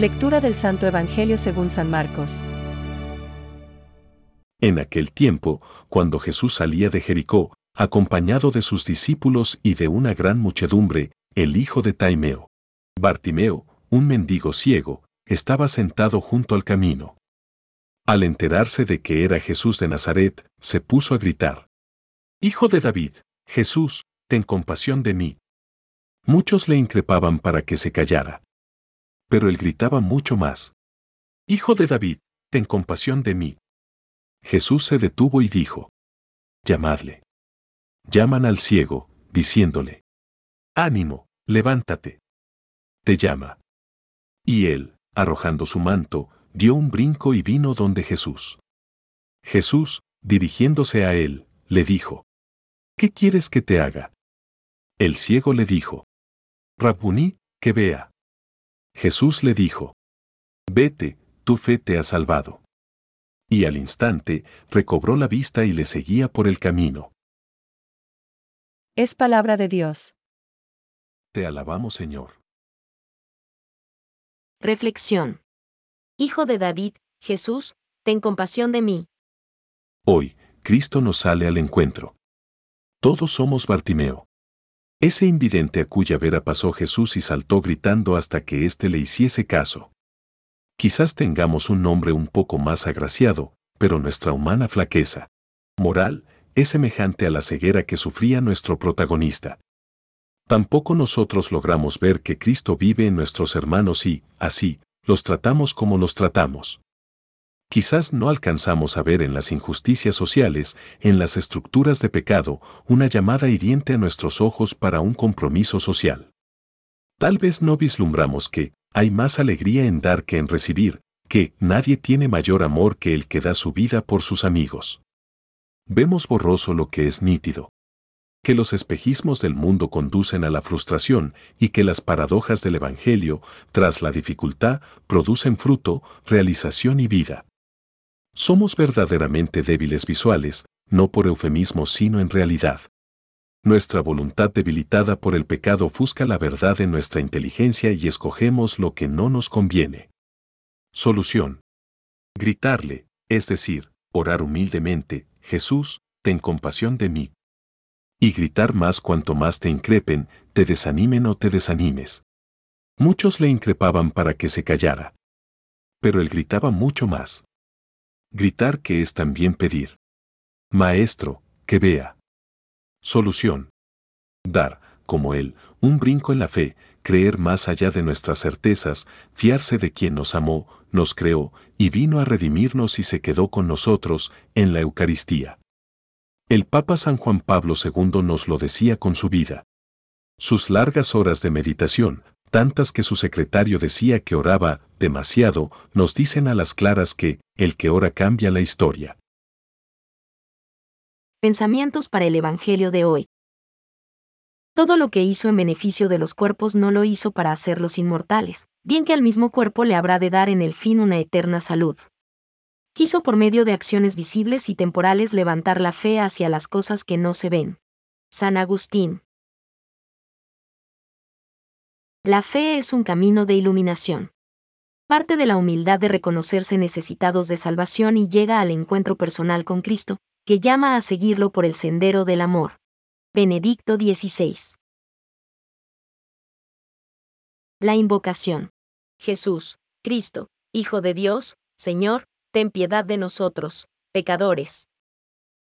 Lectura del Santo Evangelio según San Marcos. En aquel tiempo, cuando Jesús salía de Jericó, acompañado de sus discípulos y de una gran muchedumbre, el hijo de Taimeo. Bartimeo, un mendigo ciego, estaba sentado junto al camino. Al enterarse de que era Jesús de Nazaret, se puso a gritar. Hijo de David, Jesús, ten compasión de mí. Muchos le increpaban para que se callara. Pero él gritaba mucho más. Hijo de David, ten compasión de mí. Jesús se detuvo y dijo. Llamadle. Llaman al ciego, diciéndole. Ánimo, levántate. Te llama. Y él, arrojando su manto, dio un brinco y vino donde Jesús. Jesús, dirigiéndose a él, le dijo. ¿Qué quieres que te haga? El ciego le dijo. Rabuní, que vea. Jesús le dijo. Vete, tu fe te ha salvado. Y al instante, recobró la vista y le seguía por el camino. Es palabra de Dios. Te alabamos, Señor. Reflexión. Hijo de David, Jesús, ten compasión de mí. Hoy, Cristo nos sale al encuentro. Todos somos Bartimeo. Ese invidente a cuya vera pasó Jesús y saltó gritando hasta que éste le hiciese caso. Quizás tengamos un nombre un poco más agraciado, pero nuestra humana flaqueza moral es semejante a la ceguera que sufría nuestro protagonista. Tampoco nosotros logramos ver que Cristo vive en nuestros hermanos y, así, los tratamos como los tratamos. Quizás no alcanzamos a ver en las injusticias sociales, en las estructuras de pecado, una llamada hiriente a nuestros ojos para un compromiso social. Tal vez no vislumbramos que hay más alegría en dar que en recibir, que nadie tiene mayor amor que el que da su vida por sus amigos. Vemos borroso lo que es nítido. Que los espejismos del mundo conducen a la frustración y que las paradojas del Evangelio, tras la dificultad, producen fruto, realización y vida. Somos verdaderamente débiles visuales, no por eufemismo sino en realidad. Nuestra voluntad debilitada por el pecado ofusca la verdad en nuestra inteligencia y escogemos lo que no nos conviene. Solución. Gritarle, es decir, orar humildemente, Jesús, ten compasión de mí. Y gritar más cuanto más te increpen, te desanimen o te desanimes. Muchos le increpaban para que se callara. Pero él gritaba mucho más. Gritar que es también pedir. Maestro, que vea. Solución. Dar, como Él, un brinco en la fe, creer más allá de nuestras certezas, fiarse de quien nos amó, nos creó y vino a redimirnos y se quedó con nosotros en la Eucaristía. El Papa San Juan Pablo II nos lo decía con su vida. Sus largas horas de meditación, tantas que su secretario decía que oraba demasiado, nos dicen a las claras que el que ora cambia la historia. Pensamientos para el Evangelio de hoy. Todo lo que hizo en beneficio de los cuerpos no lo hizo para hacerlos inmortales, bien que al mismo cuerpo le habrá de dar en el fin una eterna salud. Quiso por medio de acciones visibles y temporales levantar la fe hacia las cosas que no se ven. San Agustín. La fe es un camino de iluminación. Parte de la humildad de reconocerse necesitados de salvación y llega al encuentro personal con Cristo, que llama a seguirlo por el sendero del amor. Benedicto XVI. La invocación. Jesús, Cristo, Hijo de Dios, Señor, ten piedad de nosotros, pecadores.